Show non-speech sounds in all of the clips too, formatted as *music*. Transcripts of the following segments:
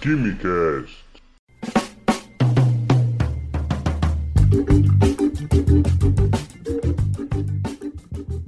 Quimicast.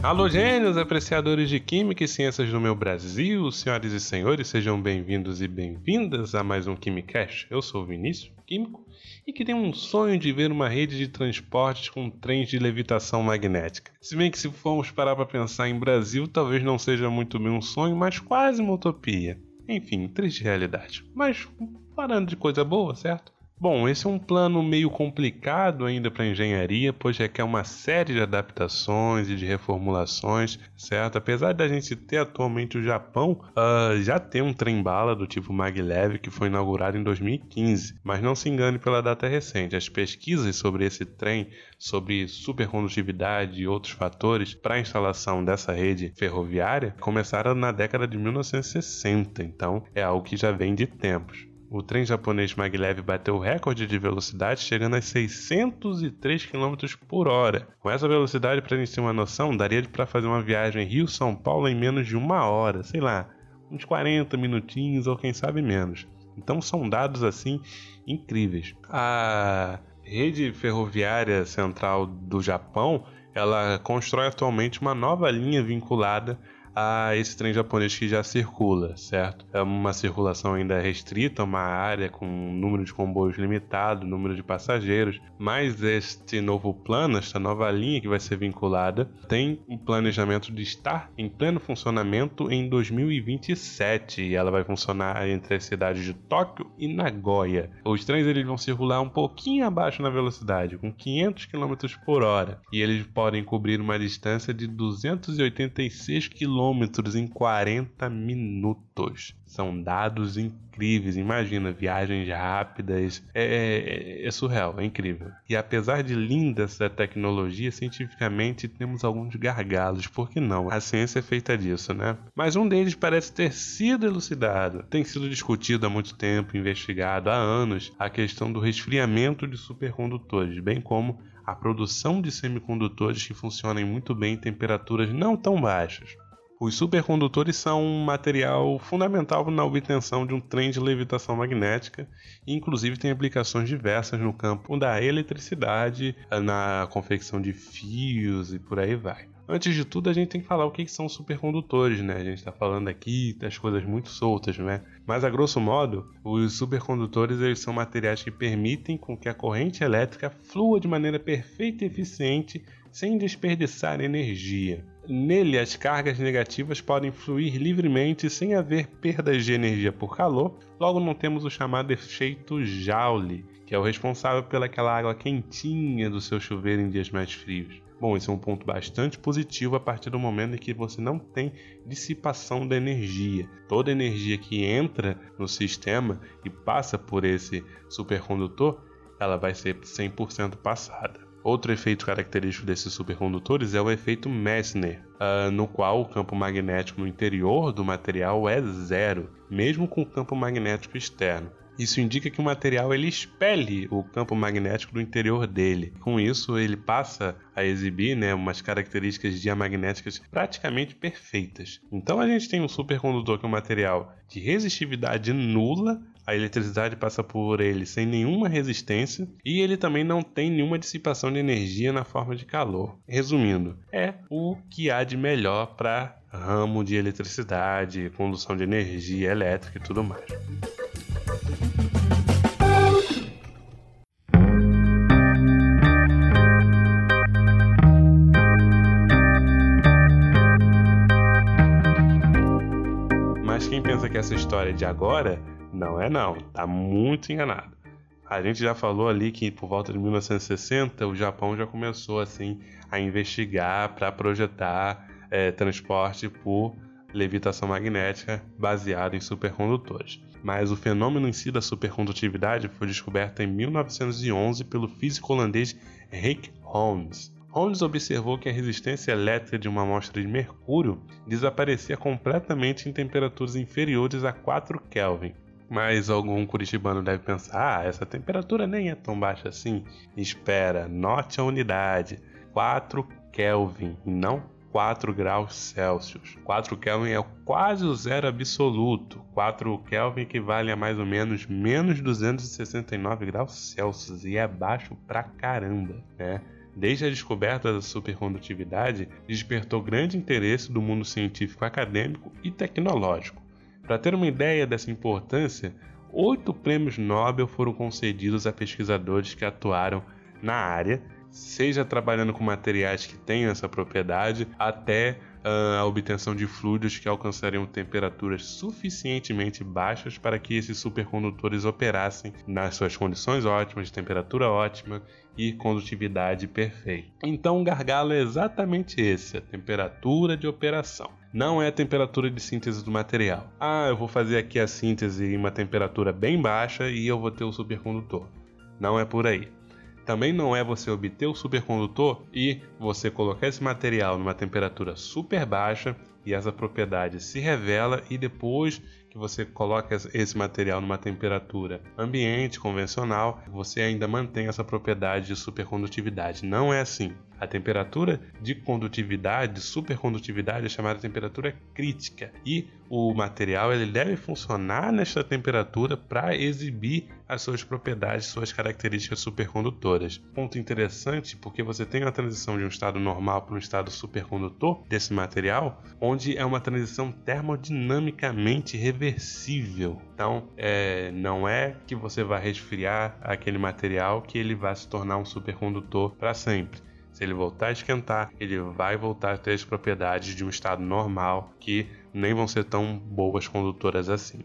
Alô, gênios, apreciadores de Química e Ciências do meu Brasil, senhoras e senhores, sejam bem-vindos e bem-vindas a mais um Quimicast. Eu sou o Vinícius, químico, e que tem um sonho de ver uma rede de transportes com trens de levitação magnética. Se bem que se formos parar para pensar em Brasil, talvez não seja muito bem um sonho, mas quase uma utopia. Enfim, triste realidade. Mas parando de coisa boa, certo? Bom, esse é um plano meio complicado ainda para engenharia, pois requer uma série de adaptações e de reformulações, certo? Apesar da gente ter atualmente o Japão, uh, já tem um trem-bala do tipo maglev que foi inaugurado em 2015, mas não se engane pela data recente. As pesquisas sobre esse trem, sobre supercondutividade e outros fatores para a instalação dessa rede ferroviária começaram na década de 1960, então é algo que já vem de tempos. O trem japonês maglev bateu o recorde de velocidade, chegando a 603 km por hora. Com essa velocidade, para ter uma noção, daria para fazer uma viagem Rio-São Paulo em menos de uma hora, sei lá, uns 40 minutinhos ou quem sabe menos. Então são dados assim incríveis. A rede ferroviária central do Japão, ela constrói atualmente uma nova linha vinculada a esse trem japonês que já circula, certo? É uma circulação ainda restrita, uma área com um número de comboios limitado, número de passageiros, mas este novo plano, esta nova linha que vai ser vinculada, tem um planejamento de estar em pleno funcionamento em 2027 e ela vai funcionar entre as cidades de Tóquio e Nagoya. Os trens eles vão circular um pouquinho abaixo na velocidade, com 500 km por hora, e eles podem cobrir uma distância de 286 km quilômetros em 40 minutos. São dados incríveis. Imagina, viagens rápidas. É, é, é, surreal, é incrível. E apesar de linda essa tecnologia, cientificamente temos alguns gargalos. Por que não? A ciência é feita disso, né? Mas um deles parece ter sido elucidado. Tem sido discutido há muito tempo, investigado há anos, a questão do resfriamento de supercondutores, bem como a produção de semicondutores que funcionem muito bem em temperaturas não tão baixas. Os supercondutores são um material fundamental na obtenção de um trem de levitação magnética e, inclusive, tem aplicações diversas no campo da eletricidade, na confecção de fios e por aí vai. Antes de tudo, a gente tem que falar o que são supercondutores, né? A gente está falando aqui das coisas muito soltas, né? Mas a grosso modo, os supercondutores eles são materiais que permitem com que a corrente elétrica flua de maneira perfeita e eficiente sem desperdiçar energia. Nele, as cargas negativas podem fluir livremente sem haver perdas de energia por calor, logo não temos o chamado efeito Joule, que é o responsável pelaquela água quentinha do seu chuveiro em dias mais frios. Bom, esse é um ponto bastante positivo a partir do momento em que você não tem dissipação da energia. Toda energia que entra no sistema e passa por esse supercondutor, ela vai ser 100% passada. Outro efeito característico desses supercondutores é o efeito Meissner, uh, no qual o campo magnético no interior do material é zero, mesmo com o campo magnético externo. Isso indica que o material ele expele o campo magnético do interior dele. Com isso, ele passa a exibir né, umas características diamagnéticas praticamente perfeitas. Então a gente tem um supercondutor que é um material de resistividade nula a eletricidade passa por ele sem nenhuma resistência e ele também não tem nenhuma dissipação de energia na forma de calor. Resumindo, é o que há de melhor para ramo de eletricidade, condução de energia elétrica e tudo mais. Mas quem pensa que essa história é de agora não é não, tá muito enganado. A gente já falou ali que por volta de 1960 o Japão já começou assim a investigar para projetar é, transporte por levitação magnética baseado em supercondutores. Mas o fenômeno em si da supercondutividade foi descoberto em 1911 pelo físico holandês Rick Holmes. Holmes observou que a resistência elétrica de uma amostra de mercúrio desaparecia completamente em temperaturas inferiores a 4 Kelvin, mas algum curitibano deve pensar: ah, essa temperatura nem é tão baixa assim. Espera, note a unidade: 4 Kelvin não 4 graus Celsius. 4 Kelvin é quase o zero absoluto. 4 Kelvin equivale a mais ou menos menos 269 graus Celsius e é baixo pra caramba, né? Desde a descoberta da supercondutividade, despertou grande interesse do mundo científico acadêmico e tecnológico. Para ter uma ideia dessa importância, oito prêmios Nobel foram concedidos a pesquisadores que atuaram na área, seja trabalhando com materiais que tenham essa propriedade, até a obtenção de fluidos que alcançariam temperaturas suficientemente baixas para que esses supercondutores operassem nas suas condições ótimas, temperatura ótima e condutividade perfeita. Então, o gargalo é exatamente esse: a temperatura de operação. Não é a temperatura de síntese do material. Ah, eu vou fazer aqui a síntese em uma temperatura bem baixa e eu vou ter o supercondutor. Não é por aí. Também não é você obter o supercondutor e você colocar esse material numa temperatura super baixa e essa propriedade se revela e depois que você coloca esse material numa temperatura ambiente convencional, você ainda mantém essa propriedade de supercondutividade. Não é assim. A temperatura de condutividade, de supercondutividade, é chamada temperatura crítica. E o material ele deve funcionar nesta temperatura para exibir as suas propriedades, suas características supercondutoras. Ponto interessante porque você tem a transição de um estado normal para um estado supercondutor desse material, onde é uma transição termodinamicamente reversível. Então, é, não é que você vai resfriar aquele material que ele vai se tornar um supercondutor para sempre se ele voltar a esquentar, ele vai voltar a ter as propriedades de um estado normal que nem vão ser tão boas condutoras assim.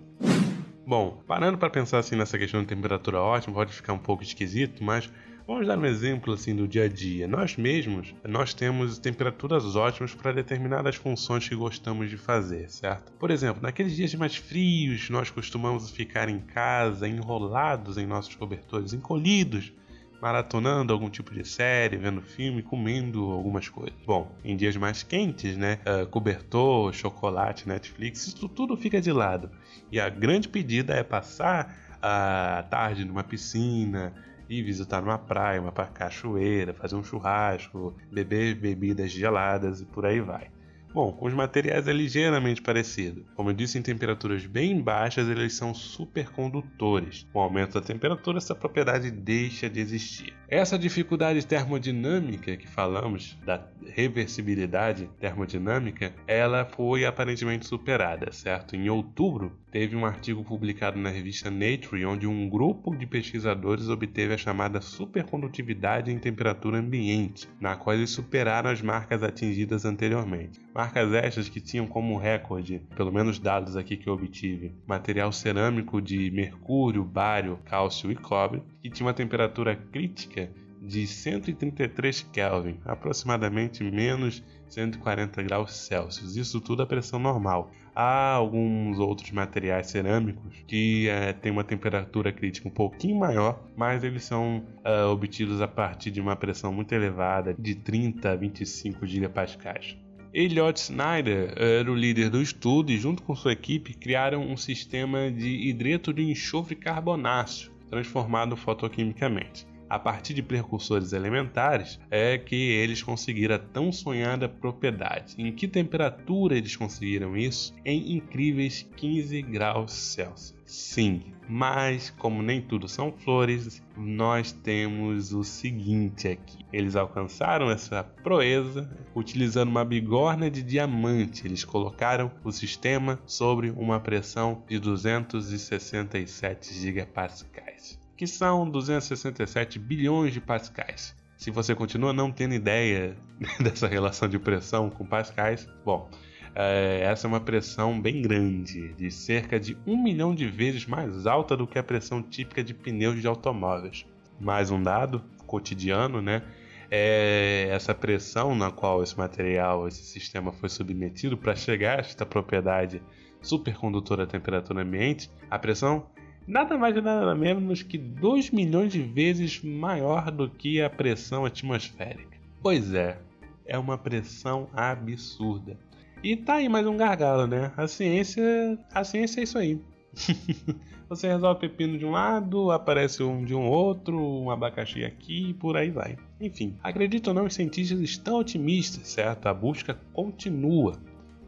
Bom, parando para pensar assim nessa questão de temperatura ótima, pode ficar um pouco esquisito, mas vamos dar um exemplo assim do dia a dia. Nós mesmos, nós temos temperaturas ótimas para determinadas funções que gostamos de fazer, certo? Por exemplo, naqueles dias mais frios, nós costumamos ficar em casa enrolados em nossos cobertores, encolhidos, maratonando algum tipo de série, vendo filme, comendo algumas coisas. Bom, em dias mais quentes, né? Uh, cobertor, chocolate, Netflix, isso tudo fica de lado. E a grande pedida é passar a tarde numa piscina, e visitar uma praia, uma cachoeira, fazer um churrasco, beber bebidas geladas e por aí vai. Bom, com os materiais é ligeiramente parecido. Como eu disse, em temperaturas bem baixas eles são supercondutores. Com o aumento da temperatura, essa propriedade deixa de existir. Essa dificuldade termodinâmica que falamos, da reversibilidade termodinâmica, ela foi aparentemente superada, certo? Em outubro, teve um artigo publicado na revista Nature onde um grupo de pesquisadores obteve a chamada supercondutividade em temperatura ambiente, na qual eles superaram as marcas atingidas anteriormente. Marcas estas que tinham como recorde, pelo menos dados aqui que eu obtive, material cerâmico de mercúrio, bário, cálcio e cobre, que tinha uma temperatura crítica de 133 Kelvin, aproximadamente menos 140 graus Celsius. Isso tudo a pressão normal. Há alguns outros materiais cerâmicos que é, têm uma temperatura crítica um pouquinho maior, mas eles são é, obtidos a partir de uma pressão muito elevada, de 30 a 25 gigapascais. Elliot Snyder era o líder do estudo e, junto com sua equipe, criaram um sistema de hidreto de enxofre carbonáceo transformado fotoquimicamente. A partir de precursores elementares é que eles conseguiram a tão sonhada propriedade. Em que temperatura eles conseguiram isso? Em incríveis 15 graus Celsius. Sim, mas como nem tudo são flores, nós temos o seguinte aqui. Eles alcançaram essa proeza utilizando uma bigorna de diamante. Eles colocaram o sistema sobre uma pressão de 267 gigapascais, que são 267 bilhões de pascais. Se você continua não tendo ideia *laughs* dessa relação de pressão com pascais, bom, é, essa é uma pressão bem grande, de cerca de um milhão de vezes mais alta do que a pressão típica de pneus de automóveis. Mais um dado cotidiano, né? É essa pressão na qual esse material, esse sistema foi submetido para chegar a esta propriedade supercondutora à temperatura ambiente, a pressão nada mais e nada menos que 2 milhões de vezes maior do que a pressão atmosférica. Pois é, é uma pressão absurda. E tá aí mais um gargalo, né? A ciência, a ciência é isso aí. *laughs* você resolve pepino de um lado, aparece um de um outro, um abacaxi aqui e por aí vai. Enfim, acredito ou não, os cientistas estão otimistas, certo? A busca continua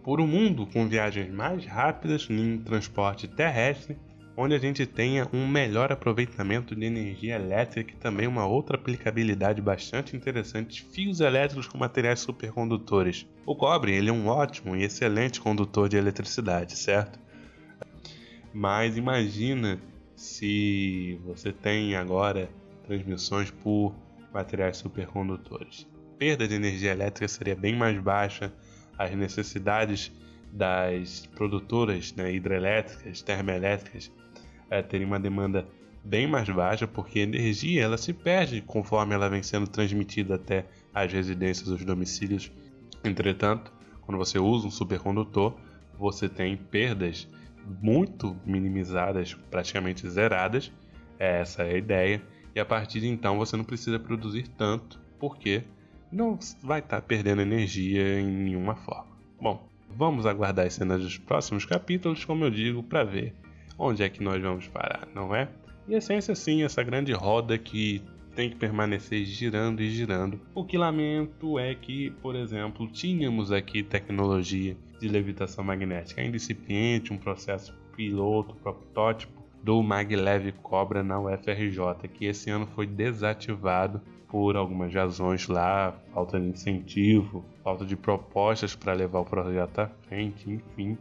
por um mundo com viagens mais rápidas em transporte terrestre, onde a gente tenha um melhor aproveitamento de energia elétrica e também uma outra aplicabilidade bastante interessante, fios elétricos com materiais supercondutores. O cobre ele é um ótimo e excelente condutor de eletricidade, certo? Mas imagina se você tem agora transmissões por materiais supercondutores. A perda de energia elétrica seria bem mais baixa, as necessidades das produtoras né, hidrelétricas, termoelétricas, é, teriam uma demanda bem mais baixa, porque a energia ela se perde conforme ela vem sendo transmitida até as residências, os domicílios. Entretanto, quando você usa um supercondutor, você tem perdas muito minimizadas, praticamente zeradas. Essa é a ideia. E a partir de então você não precisa produzir tanto, porque não vai estar tá perdendo energia em nenhuma forma. Bom, vamos aguardar as cenas dos próximos capítulos, como eu digo, para ver onde é que nós vamos parar, não é? E a essência sim, essa grande roda que tem que permanecer girando e girando. O que lamento é que, por exemplo, tínhamos aqui tecnologia de levitação magnética incipiente, um processo piloto, protótipo do maglev Cobra na UFRJ, que esse ano foi desativado por algumas razões lá, falta de incentivo, falta de propostas para levar o projeto à frente, enfim.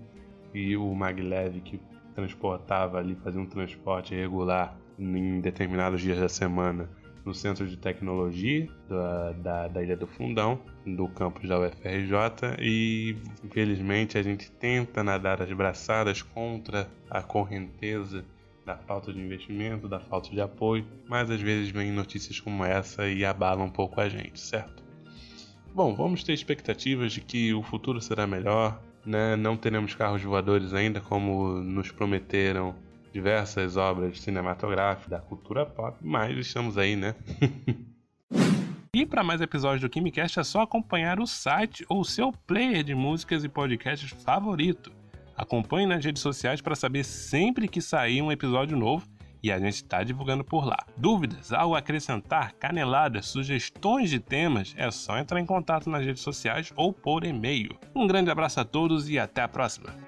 E o maglev que transportava ali, fazia um transporte regular em determinados dias da semana, no Centro de Tecnologia da, da, da, Ilha do Fundão, do campus da UFRJ, e infelizmente a gente tenta nadar as braçadas contra a correnteza da falta de investimento, da falta de apoio, mas às vezes vem notícias como essa e abalam um pouco a gente, certo? Bom, vamos ter expectativas de que o futuro será melhor, né? Não teremos carros voadores ainda como nos prometeram diversas obras cinematográficas da cultura pop, mas estamos aí, né? *laughs* e para mais episódios do KimiCast é só acompanhar o site ou seu player de músicas e podcasts favorito. Acompanhe nas redes sociais para saber sempre que sair um episódio novo e a gente está divulgando por lá. Dúvidas, algo acrescentar, caneladas, sugestões de temas, é só entrar em contato nas redes sociais ou por e-mail. Um grande abraço a todos e até a próxima!